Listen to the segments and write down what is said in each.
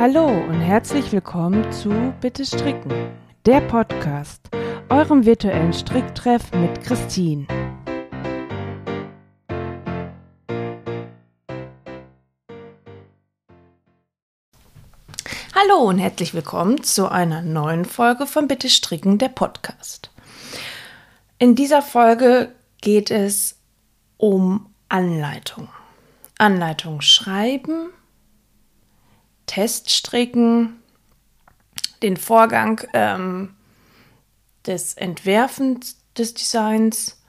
Hallo und herzlich willkommen zu Bitte Stricken, der Podcast, eurem virtuellen Stricktreff mit Christine. Hallo und herzlich willkommen zu einer neuen Folge von Bitte Stricken, der Podcast. In dieser Folge geht es um Anleitung. Anleitung schreiben, Teststricken, den Vorgang ähm, des Entwerfens des Designs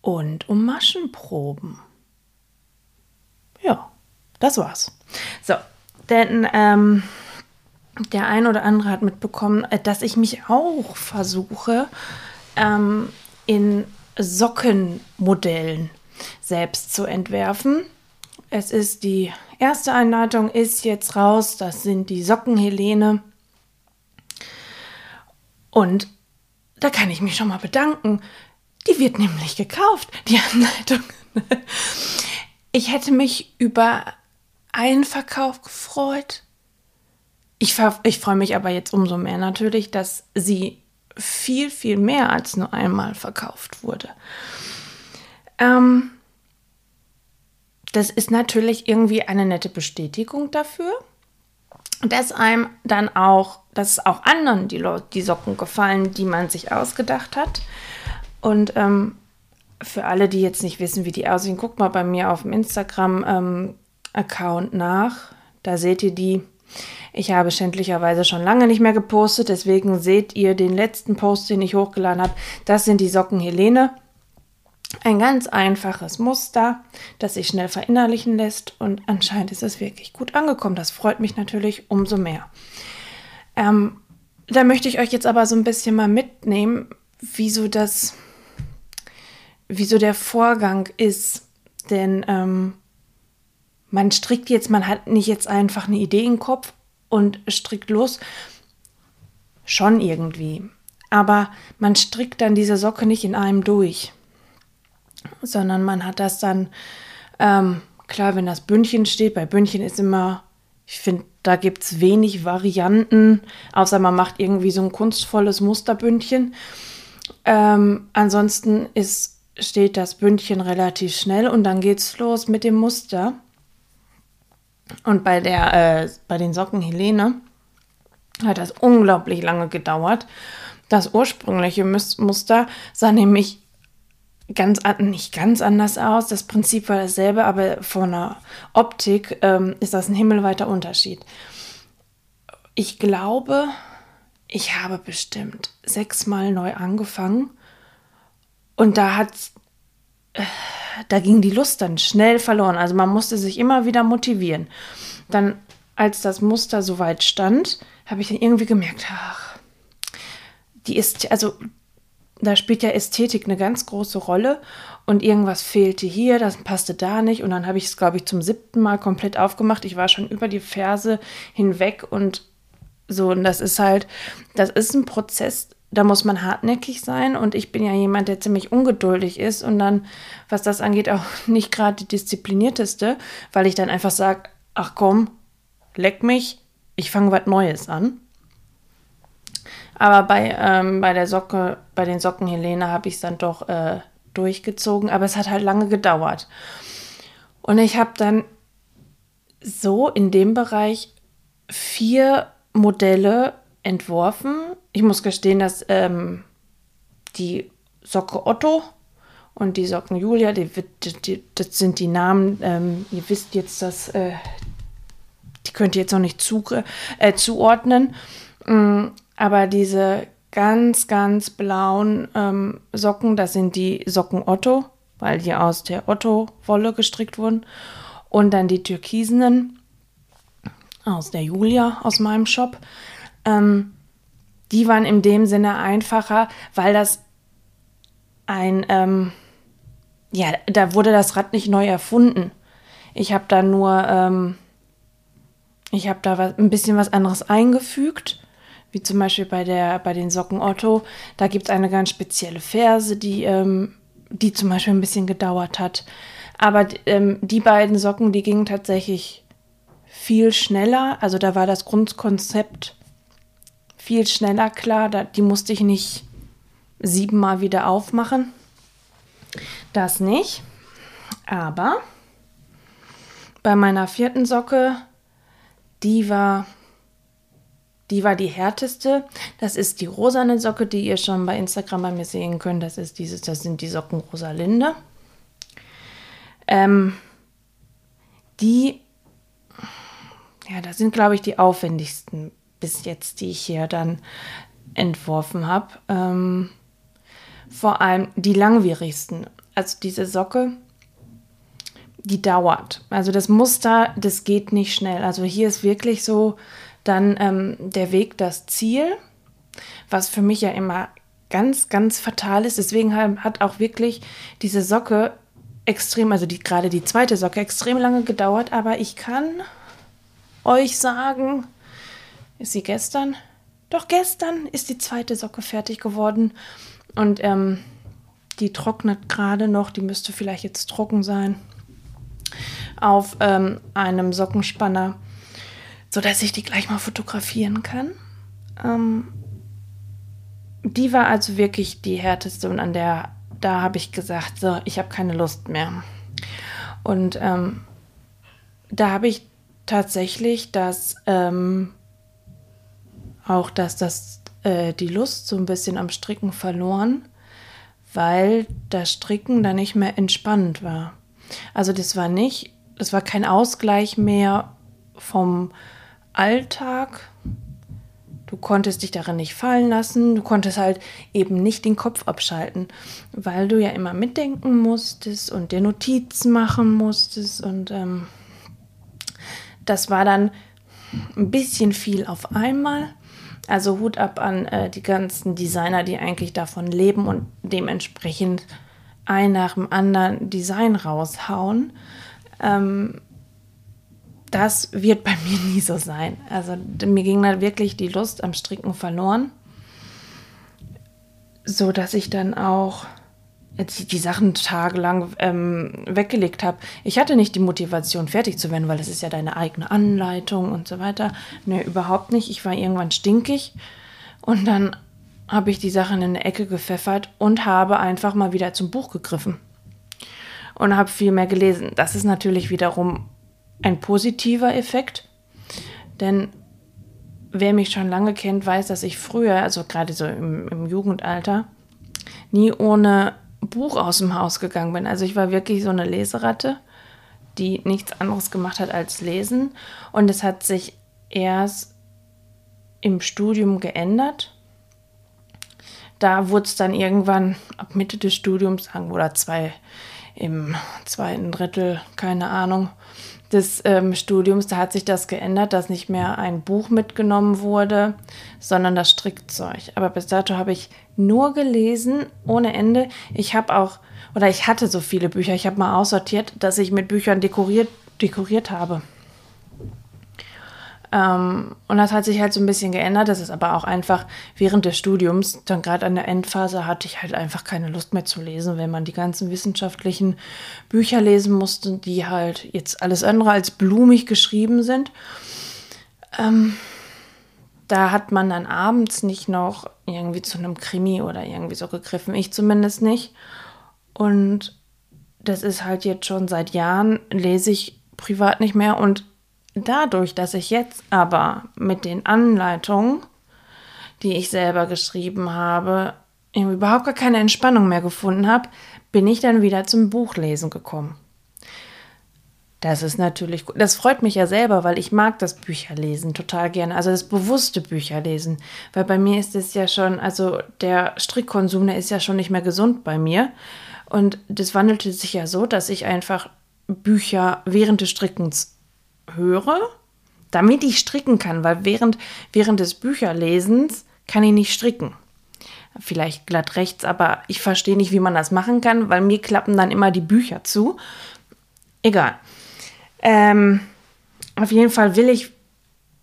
und um Maschenproben. Ja, das war's. So, denn ähm, der ein oder andere hat mitbekommen, äh, dass ich mich auch versuche, ähm, in Sockenmodellen selbst zu entwerfen. Es ist die erste Einleitung ist jetzt raus. Das sind die Socken Helene. Und da kann ich mich schon mal bedanken. Die wird nämlich gekauft, die Anleitung. Ich hätte mich über einen Verkauf gefreut. Ich, ich freue mich aber jetzt umso mehr natürlich, dass sie viel, viel mehr als nur einmal verkauft wurde. Ähm, das ist natürlich irgendwie eine nette Bestätigung dafür, dass einem dann auch, dass auch anderen die, die Socken gefallen, die man sich ausgedacht hat. Und ähm, für alle, die jetzt nicht wissen, wie die aussehen, guckt mal bei mir auf dem Instagram-Account ähm, nach. Da seht ihr die. Ich habe schändlicherweise schon lange nicht mehr gepostet, deswegen seht ihr den letzten Post, den ich hochgeladen habe. Das sind die Socken Helene. Ein ganz einfaches Muster, das sich schnell verinnerlichen lässt und anscheinend ist es wirklich gut angekommen. Das freut mich natürlich umso mehr. Ähm, da möchte ich euch jetzt aber so ein bisschen mal mitnehmen, wieso das, wieso der Vorgang ist. Denn ähm, man strickt jetzt, man hat nicht jetzt einfach eine Idee im Kopf und strickt los. Schon irgendwie. Aber man strickt dann diese Socke nicht in einem durch sondern man hat das dann, ähm, klar, wenn das Bündchen steht, bei Bündchen ist immer, ich finde, da gibt es wenig Varianten, außer man macht irgendwie so ein kunstvolles Musterbündchen. Ähm, ansonsten ist, steht das Bündchen relativ schnell und dann geht es los mit dem Muster. Und bei, der, äh, bei den Socken Helene hat das unglaublich lange gedauert. Das ursprüngliche Muster sah nämlich ganz nicht ganz anders aus. Das Prinzip war dasselbe, aber von der Optik ähm, ist das ein himmelweiter Unterschied. Ich glaube, ich habe bestimmt sechsmal neu angefangen und da hat äh, da ging die Lust dann schnell verloren. Also man musste sich immer wieder motivieren. Dann, als das Muster soweit stand, habe ich dann irgendwie gemerkt, ach, die ist, also da spielt ja Ästhetik eine ganz große Rolle und irgendwas fehlte hier, das passte da nicht und dann habe ich es, glaube ich, zum siebten Mal komplett aufgemacht. Ich war schon über die Ferse hinweg und so und das ist halt, das ist ein Prozess, da muss man hartnäckig sein und ich bin ja jemand, der ziemlich ungeduldig ist und dann, was das angeht, auch nicht gerade die disziplinierteste, weil ich dann einfach sage, ach komm, leck mich, ich fange was Neues an. Aber bei, ähm, bei der Socke, bei den Socken Helene habe ich es dann doch äh, durchgezogen, aber es hat halt lange gedauert. Und ich habe dann so in dem Bereich vier Modelle entworfen. Ich muss gestehen, dass ähm, die Socke Otto und die Socken Julia, die, die, die, das sind die Namen, ähm, ihr wisst jetzt, dass äh, die könnt ihr jetzt noch nicht zu, äh, zuordnen. Mm, aber diese ganz, ganz blauen ähm, Socken, das sind die Socken Otto, weil die aus der Otto-Wolle gestrickt wurden. Und dann die türkisenen aus der Julia, aus meinem Shop. Ähm, die waren in dem Sinne einfacher, weil das ein, ähm, ja, da wurde das Rad nicht neu erfunden. Ich habe da nur, ähm, ich habe da was, ein bisschen was anderes eingefügt wie zum Beispiel bei, der, bei den Socken Otto. Da gibt es eine ganz spezielle Ferse, die, ähm, die zum Beispiel ein bisschen gedauert hat. Aber ähm, die beiden Socken, die gingen tatsächlich viel schneller. Also da war das Grundkonzept viel schneller klar. Da, die musste ich nicht siebenmal wieder aufmachen. Das nicht. Aber bei meiner vierten Socke, die war, die war die härteste. Das ist die rosane Socke, die ihr schon bei Instagram bei mir sehen könnt. Das ist dieses, das sind die Socken Rosalinde. Ähm, die, ja, das sind, glaube ich, die aufwendigsten bis jetzt, die ich hier dann entworfen habe. Ähm, vor allem die langwierigsten. Also diese Socke, die dauert. Also das Muster, das geht nicht schnell. Also hier ist wirklich so dann ähm, der Weg das Ziel, was für mich ja immer ganz, ganz fatal ist. Deswegen hat auch wirklich diese Socke extrem, also die, gerade die zweite Socke, extrem lange gedauert. Aber ich kann euch sagen, ist sie gestern? Doch gestern ist die zweite Socke fertig geworden. Und ähm, die trocknet gerade noch, die müsste vielleicht jetzt trocken sein, auf ähm, einem Sockenspanner, sodass ich die gleich mal fotografieren kann. Ähm, die war also wirklich die härteste und an der, da habe ich gesagt, so, ich habe keine Lust mehr. Und ähm, da habe ich tatsächlich das, ähm, auch dass das äh, die Lust so ein bisschen am Stricken verloren, weil das Stricken da nicht mehr entspannt war. Also das war nicht, das war kein Ausgleich mehr vom Alltag. Du konntest dich darin nicht fallen lassen, du konntest halt eben nicht den Kopf abschalten, weil du ja immer mitdenken musstest und dir Notizen machen musstest und ähm, das war dann ein bisschen viel auf einmal also Hut ab an äh, die ganzen Designer, die eigentlich davon leben und dementsprechend ein nach dem anderen Design raushauen. Ähm, das wird bei mir nie so sein. Also mir ging da wirklich die Lust am Stricken verloren, so dass ich dann auch die Sachen tagelang ähm, weggelegt habe. Ich hatte nicht die Motivation, fertig zu werden, weil das ist ja deine eigene Anleitung und so weiter. Nee, überhaupt nicht. Ich war irgendwann stinkig und dann habe ich die Sachen in eine Ecke gepfeffert und habe einfach mal wieder zum Buch gegriffen und habe viel mehr gelesen. Das ist natürlich wiederum ein positiver Effekt, denn wer mich schon lange kennt, weiß, dass ich früher, also gerade so im, im Jugendalter, nie ohne Buch aus dem Haus gegangen bin. Also ich war wirklich so eine Leseratte, die nichts anderes gemacht hat als lesen. Und es hat sich erst im Studium geändert. Da wurde es dann irgendwann ab Mitte des Studiums, oder zwei im zweiten Drittel, keine Ahnung, des ähm, Studiums, da hat sich das geändert, dass nicht mehr ein Buch mitgenommen wurde, sondern das Strickzeug. Aber bis dato habe ich nur gelesen, ohne Ende. Ich habe auch, oder ich hatte so viele Bücher, ich habe mal aussortiert, dass ich mit Büchern dekoriert, dekoriert habe. Ähm, und das hat sich halt so ein bisschen geändert. Das ist aber auch einfach während des Studiums, dann gerade an der Endphase, hatte ich halt einfach keine Lust mehr zu lesen, wenn man die ganzen wissenschaftlichen Bücher lesen musste, die halt jetzt alles andere als blumig geschrieben sind. Ähm, da hat man dann abends nicht noch irgendwie zu einem Krimi oder irgendwie so gegriffen. Ich zumindest nicht. Und das ist halt jetzt schon seit Jahren, lese ich privat nicht mehr und Dadurch, dass ich jetzt aber mit den Anleitungen, die ich selber geschrieben habe, überhaupt gar keine Entspannung mehr gefunden habe, bin ich dann wieder zum Buchlesen gekommen. Das ist natürlich gut. Das freut mich ja selber, weil ich mag das Bücherlesen total gerne. Also das bewusste Bücherlesen. Weil bei mir ist es ja schon, also der Strickkonsum, der ist ja schon nicht mehr gesund bei mir. Und das wandelte sich ja so, dass ich einfach Bücher während des Strickens höre, damit ich stricken kann, weil während, während des Bücherlesens kann ich nicht stricken. Vielleicht glatt rechts, aber ich verstehe nicht, wie man das machen kann, weil mir klappen dann immer die Bücher zu. Egal. Ähm, auf jeden Fall will ich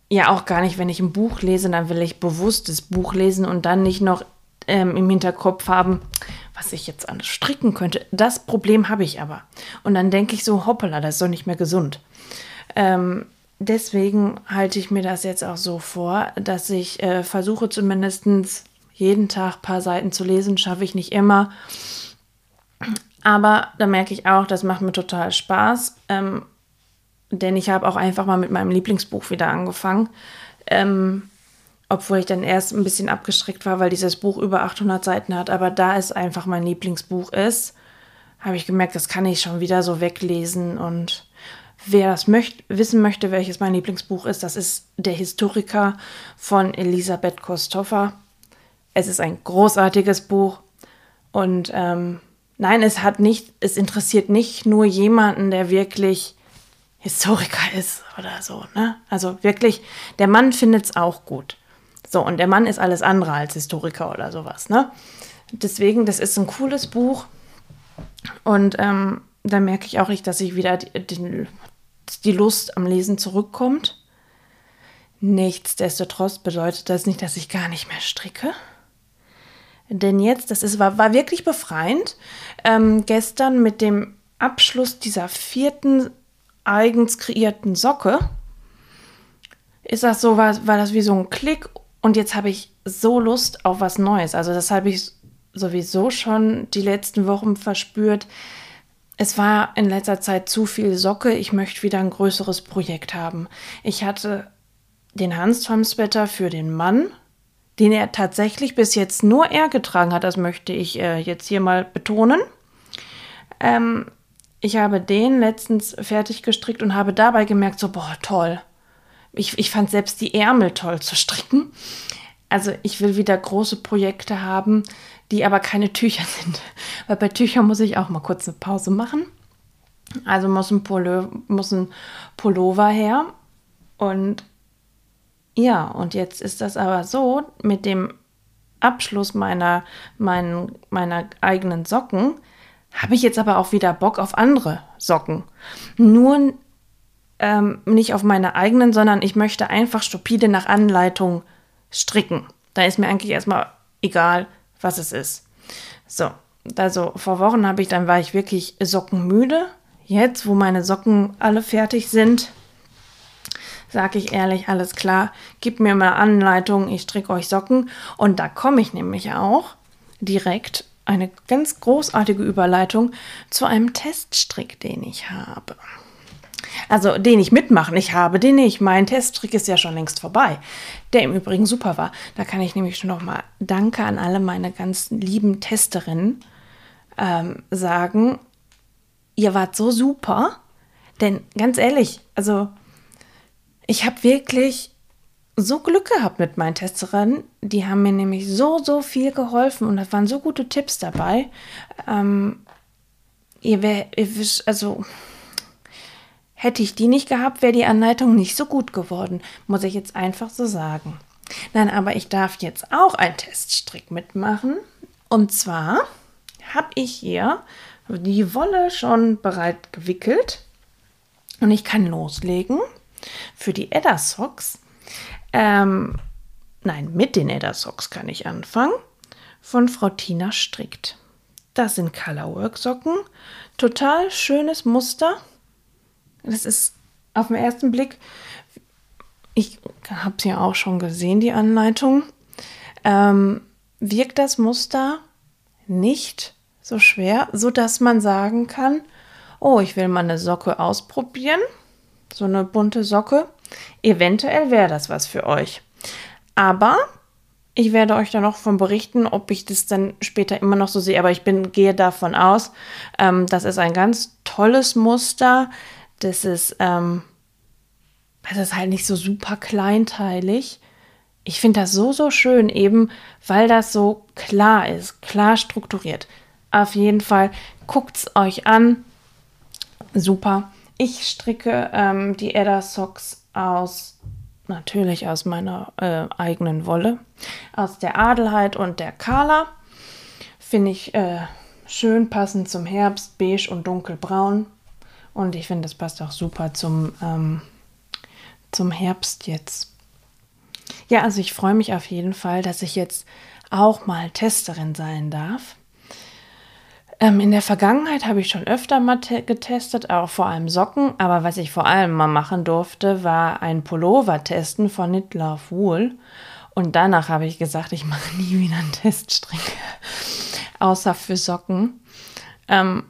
ja auch gar nicht, wenn ich ein Buch lese, dann will ich bewusst das Buch lesen und dann nicht noch ähm, im Hinterkopf haben, was ich jetzt alles stricken könnte. Das Problem habe ich aber. Und dann denke ich so, hoppala, das ist doch nicht mehr gesund. Ähm, deswegen halte ich mir das jetzt auch so vor, dass ich äh, versuche zumindest jeden Tag ein paar Seiten zu lesen. Schaffe ich nicht immer. Aber da merke ich auch, das macht mir total Spaß. Ähm, denn ich habe auch einfach mal mit meinem Lieblingsbuch wieder angefangen. Ähm, obwohl ich dann erst ein bisschen abgeschreckt war, weil dieses Buch über 800 Seiten hat. Aber da es einfach mein Lieblingsbuch ist, habe ich gemerkt, das kann ich schon wieder so weglesen. Und wer das möcht wissen möchte, welches mein Lieblingsbuch ist, das ist Der Historiker von Elisabeth Kostoffer. Es ist ein großartiges Buch und ähm, nein, es hat nicht, es interessiert nicht nur jemanden, der wirklich Historiker ist oder so, ne? Also wirklich, der Mann findet es auch gut. So, und der Mann ist alles andere als Historiker oder sowas, ne? Deswegen, das ist ein cooles Buch. Und ähm, da merke ich auch nicht, dass ich wieder die, die, Lust am Lesen zurückkommt. Nichtsdestotrotz bedeutet das nicht, dass ich gar nicht mehr stricke. Denn jetzt, das ist, war, war wirklich befreiend, ähm, gestern mit dem Abschluss dieser vierten eigens kreierten Socke, ist das so, war, war das wie so ein Klick und jetzt habe ich so Lust auf was Neues. Also das habe ich sowieso schon die letzten Wochen verspürt. Es war in letzter Zeit zu viel Socke. Ich möchte wieder ein größeres Projekt haben. Ich hatte den Hans-Tom-Sweater für den Mann den er tatsächlich bis jetzt nur er getragen hat. Das möchte ich äh, jetzt hier mal betonen. Ähm, ich habe den letztens fertig gestrickt und habe dabei gemerkt, so, boah, toll. Ich, ich fand selbst die Ärmel toll zu stricken. Also ich will wieder große Projekte haben, die aber keine Tücher sind. Weil bei Tüchern muss ich auch mal kurz eine Pause machen. Also muss ein, Pullo, muss ein Pullover her. Und ja, und jetzt ist das aber so, mit dem Abschluss meiner, mein, meiner eigenen Socken habe ich jetzt aber auch wieder Bock auf andere Socken. Nur ähm, nicht auf meine eigenen, sondern ich möchte einfach stupide nach Anleitung stricken. Da ist mir eigentlich erstmal egal, was es ist. So, also vor Wochen habe ich, dann war ich wirklich sockenmüde. Jetzt, wo meine Socken alle fertig sind, sage ich ehrlich, alles klar, gib mir mal Anleitung, ich stricke euch Socken. Und da komme ich nämlich auch direkt eine ganz großartige Überleitung zu einem Teststrick, den ich habe. Also den ich mitmachen, ich habe den nicht. Mein Teststrick ist ja schon längst vorbei, der im Übrigen super war. Da kann ich nämlich schon nochmal Danke an alle meine ganz lieben Testerinnen ähm, sagen. Ihr wart so super, denn ganz ehrlich, also ich habe wirklich so Glück gehabt mit meinen Testerinnen. Die haben mir nämlich so, so viel geholfen und da waren so gute Tipps dabei. Ähm, ihr wär, ihr wisst, also hätte ich die nicht gehabt, wäre die Anleitung nicht so gut geworden, muss ich jetzt einfach so sagen. Nein, aber ich darf jetzt auch einen Teststrick mitmachen. Und zwar habe ich hier die Wolle schon bereit gewickelt und ich kann loslegen. Für die Edda Socks, ähm, nein, mit den Edda Socks kann ich anfangen, von Frau Tina strickt. Das sind Colorwork Socken, total schönes Muster. Das ist auf den ersten Blick, ich habe es ja auch schon gesehen, die Anleitung, ähm, wirkt das Muster nicht so schwer, so dass man sagen kann, oh, ich will mal eine Socke ausprobieren so eine bunte Socke. Eventuell wäre das was für euch. Aber ich werde euch dann noch von berichten, ob ich das dann später immer noch so sehe. Aber ich bin, gehe davon aus, ähm, das ist ein ganz tolles Muster. Das ist, ähm, das ist halt nicht so super kleinteilig. Ich finde das so, so schön, eben weil das so klar ist, klar strukturiert. Auf jeden Fall guckt es euch an. Super. Ich stricke ähm, die Edda Socks aus, natürlich aus meiner äh, eigenen Wolle, aus der Adelheid und der Kala. Finde ich äh, schön passend zum Herbst, beige und dunkelbraun. Und ich finde, das passt auch super zum, ähm, zum Herbst jetzt. Ja, also ich freue mich auf jeden Fall, dass ich jetzt auch mal Testerin sein darf. Ähm, in der Vergangenheit habe ich schon öfter mal getestet, auch vor allem Socken. Aber was ich vor allem mal machen durfte, war ein Pullover testen von Love Wool. Und danach habe ich gesagt, ich mache nie wieder einen Teststrick, außer für Socken. Ähm,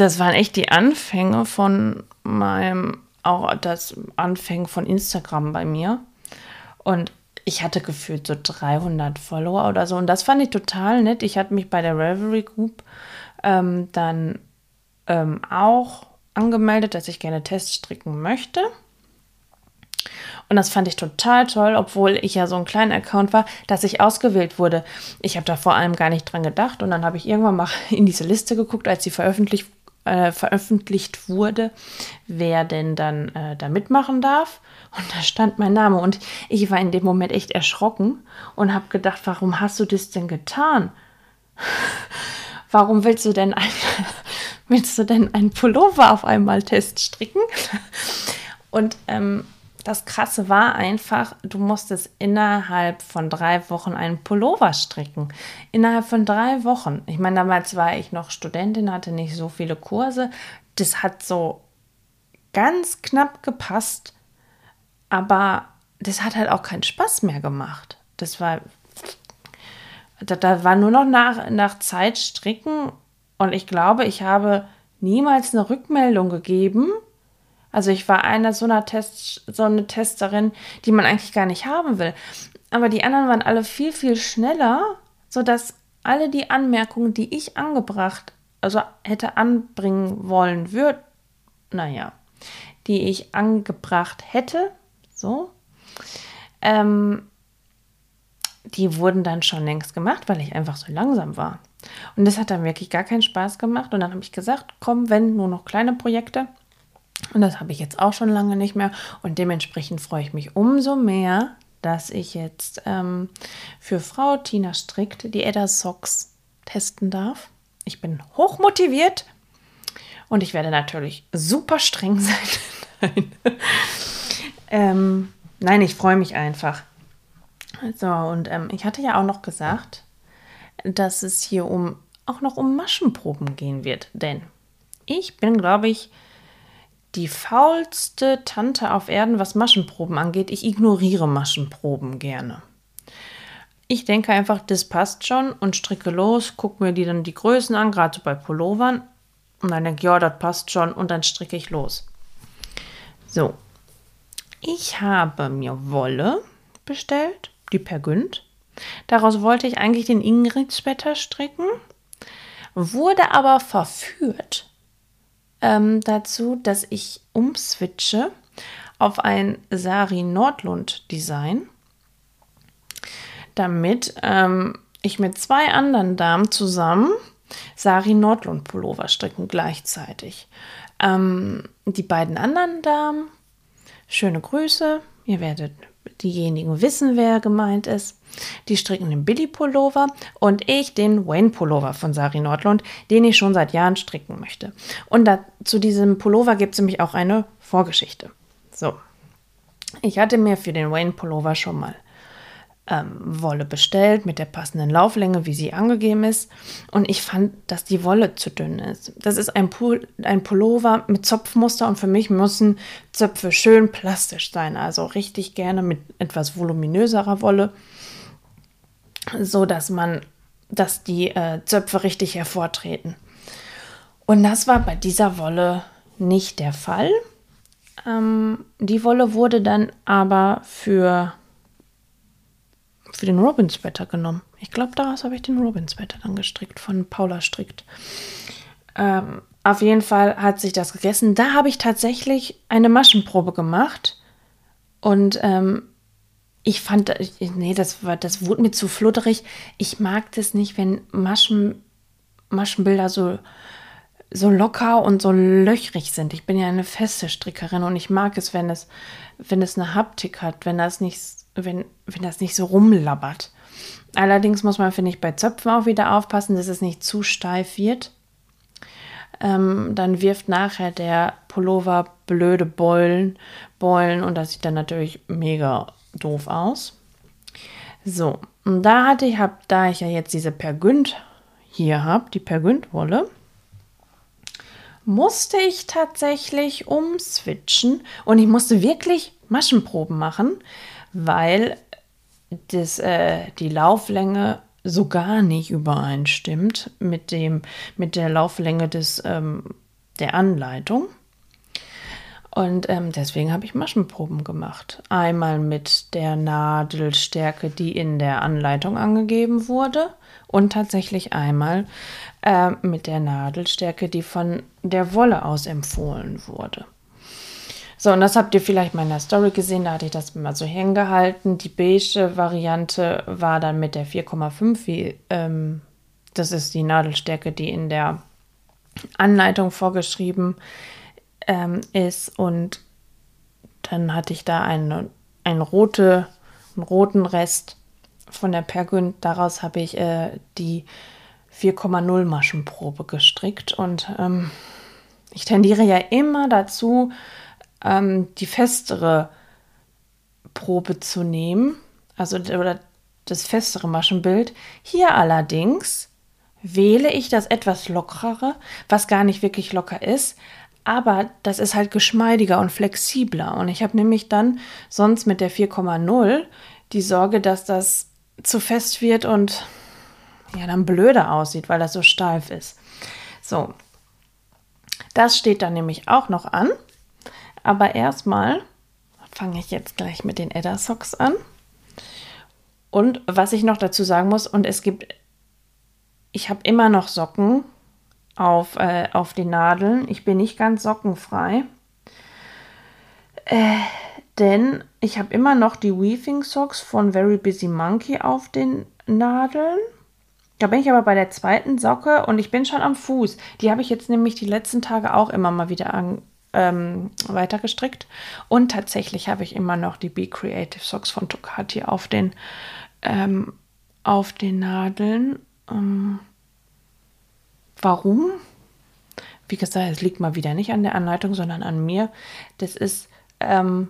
das waren echt die Anfänge von meinem, auch das Anfängen von Instagram bei mir. Und ich hatte gefühlt so 300 Follower oder so. Und das fand ich total nett. Ich hatte mich bei der Revelry Group ähm, dann ähm, auch angemeldet, dass ich gerne Tests stricken möchte. Und das fand ich total toll, obwohl ich ja so ein kleiner Account war, dass ich ausgewählt wurde. Ich habe da vor allem gar nicht dran gedacht und dann habe ich irgendwann mal in diese Liste geguckt, als sie veröffentlicht, äh, veröffentlicht wurde, wer denn dann äh, da mitmachen darf. Und da stand mein Name und ich war in dem Moment echt erschrocken und habe gedacht, warum hast du das denn getan? Warum willst du denn ein, willst du denn einen Pullover auf einmal teststricken? Und ähm, das Krasse war einfach, du musstest innerhalb von drei Wochen einen Pullover stricken. Innerhalb von drei Wochen. Ich meine, damals war ich noch Studentin, hatte nicht so viele Kurse. Das hat so ganz knapp gepasst, aber das hat halt auch keinen Spaß mehr gemacht. Das war, da, da war nur noch nach, nach Zeit stricken und ich glaube, ich habe niemals eine Rückmeldung gegeben also ich war einer so einer Test, so eine Testerin, die man eigentlich gar nicht haben will. Aber die anderen waren alle viel, viel schneller, sodass alle die Anmerkungen, die ich angebracht, also hätte anbringen wollen, würde, naja, die ich angebracht hätte, so, ähm, die wurden dann schon längst gemacht, weil ich einfach so langsam war. Und das hat dann wirklich gar keinen Spaß gemacht. Und dann habe ich gesagt, komm, wenn nur noch kleine Projekte. Und das habe ich jetzt auch schon lange nicht mehr. Und dementsprechend freue ich mich umso mehr, dass ich jetzt ähm, für Frau Tina Strickt die Edda Socks testen darf. Ich bin hoch motiviert und ich werde natürlich super streng sein. nein. ähm, nein, ich freue mich einfach. So, und ähm, ich hatte ja auch noch gesagt, dass es hier um auch noch um Maschenproben gehen wird. Denn ich bin, glaube ich, die faulste Tante auf Erden, was Maschenproben angeht. Ich ignoriere Maschenproben gerne. Ich denke einfach, das passt schon und stricke los, gucke mir die dann die Größen an, gerade so bei Pullovern. Und dann denke ich, ja, das passt schon und dann stricke ich los. So, ich habe mir Wolle bestellt, die Pergünd. Daraus wollte ich eigentlich den Ingridswetter stricken, wurde aber verführt ähm, dazu, dass ich umswitche auf ein Sari Nordlund Design, damit ähm, ich mit zwei anderen Damen zusammen Sari Nordlund Pullover stricken gleichzeitig. Ähm, die beiden anderen Damen, schöne Grüße, ihr werdet diejenigen wissen, wer gemeint ist. Die stricken den Billy Pullover und ich den Wayne Pullover von Sari Nordlund, den ich schon seit Jahren stricken möchte. Und da, zu diesem Pullover gibt es nämlich auch eine Vorgeschichte. So, ich hatte mir für den Wayne Pullover schon mal ähm, Wolle bestellt mit der passenden Lauflänge, wie sie angegeben ist. Und ich fand, dass die Wolle zu dünn ist. Das ist ein, Pul ein Pullover mit Zopfmuster und für mich müssen Zöpfe schön plastisch sein. Also richtig gerne mit etwas voluminöserer Wolle, so dass man, dass die äh, Zöpfe richtig hervortreten. Und das war bei dieser Wolle nicht der Fall. Ähm, die Wolle wurde dann aber für für den Robin Sweater genommen. Ich glaube, daraus habe ich den Robin Sweater dann gestrickt, von Paula Strickt. Ähm, auf jeden Fall hat sich das gegessen. Da habe ich tatsächlich eine Maschenprobe gemacht. Und ähm, ich fand, nee, das, war, das wurde mir zu flutterig. Ich mag das nicht, wenn Maschen, Maschenbilder so, so locker und so löchrig sind. Ich bin ja eine feste Strickerin und ich mag es, wenn es, wenn es eine Haptik hat, wenn das nicht wenn, wenn das nicht so rumlabbert. Allerdings muss man, finde ich, bei Zöpfen auch wieder aufpassen, dass es nicht zu steif wird. Ähm, dann wirft nachher der Pullover blöde Beulen, Beulen und das sieht dann natürlich mega doof aus. So, und da hatte ich, hab, da ich ja jetzt diese Pergünd hier habe, die Pergündwolle, musste ich tatsächlich umswitchen und ich musste wirklich Maschenproben machen, weil das, äh, die Lauflänge so gar nicht übereinstimmt mit, dem, mit der Lauflänge des, ähm, der Anleitung. Und ähm, deswegen habe ich Maschenproben gemacht. Einmal mit der Nadelstärke, die in der Anleitung angegeben wurde, und tatsächlich einmal äh, mit der Nadelstärke, die von der Wolle aus empfohlen wurde. So, und das habt ihr vielleicht mal in der Story gesehen, da hatte ich das mal so hingehalten. Die beige Variante war dann mit der 4,5, wie ähm, das ist die Nadelstärke, die in der Anleitung vorgeschrieben ähm, ist. Und dann hatte ich da eine, eine rote, einen roten Rest von der Pergünd. Daraus habe ich äh, die 4,0 Maschenprobe gestrickt. Und ähm, ich tendiere ja immer dazu, ähm, die festere Probe zu nehmen, also oder das festere Maschenbild. Hier allerdings wähle ich das etwas lockerere, was gar nicht wirklich locker ist, aber das ist halt geschmeidiger und flexibler. Und ich habe nämlich dann sonst mit der 4,0 die Sorge, dass das zu fest wird und ja dann blöder aussieht, weil das so steif ist. So, das steht dann nämlich auch noch an. Aber erstmal fange ich jetzt gleich mit den Edda Socks an. Und was ich noch dazu sagen muss, und es gibt, ich habe immer noch Socken auf, äh, auf den Nadeln. Ich bin nicht ganz sockenfrei. Äh, denn ich habe immer noch die Weaving Socks von Very Busy Monkey auf den Nadeln. Da bin ich aber bei der zweiten Socke und ich bin schon am Fuß. Die habe ich jetzt nämlich die letzten Tage auch immer mal wieder an, ähm, weiter gestrickt. Und tatsächlich habe ich immer noch die Be Creative Socks von Tocati auf den, ähm, auf den Nadeln. Ähm, warum? Wie gesagt, es liegt mal wieder nicht an der Anleitung, sondern an mir. Das ist, ähm,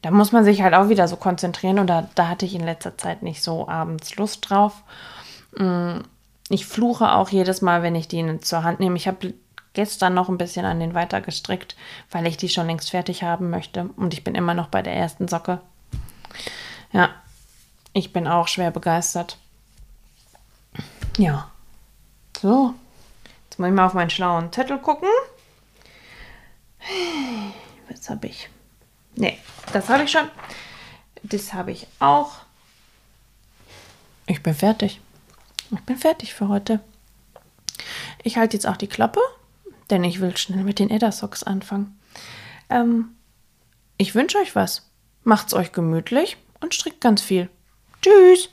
da muss man sich halt auch wieder so konzentrieren und da, da hatte ich in letzter Zeit nicht so abends Lust drauf. Mm, ich fluche auch jedes Mal, wenn ich die zur Hand nehme. Ich habe gestern noch ein bisschen an den weiter gestrickt, weil ich die schon längst fertig haben möchte. Und ich bin immer noch bei der ersten Socke. Ja, ich bin auch schwer begeistert. Ja. So. Jetzt muss ich mal auf meinen schlauen Zettel gucken. Was habe ich? Nee, das habe ich schon. Das habe ich auch. Ich bin fertig. Ich bin fertig für heute. Ich halte jetzt auch die Klappe denn ich will schnell mit den Edda-Socks anfangen. Ähm, ich wünsche euch was. Macht's euch gemütlich und strickt ganz viel. Tschüss!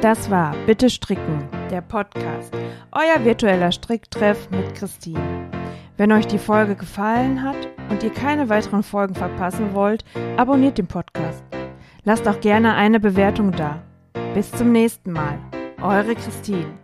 Das war Bitte Stricken, der Podcast, euer virtueller Stricktreff mit Christine. Wenn euch die Folge gefallen hat und ihr keine weiteren Folgen verpassen wollt, abonniert den Podcast. Lasst auch gerne eine Bewertung da. Bis zum nächsten Mal. Eure Christine.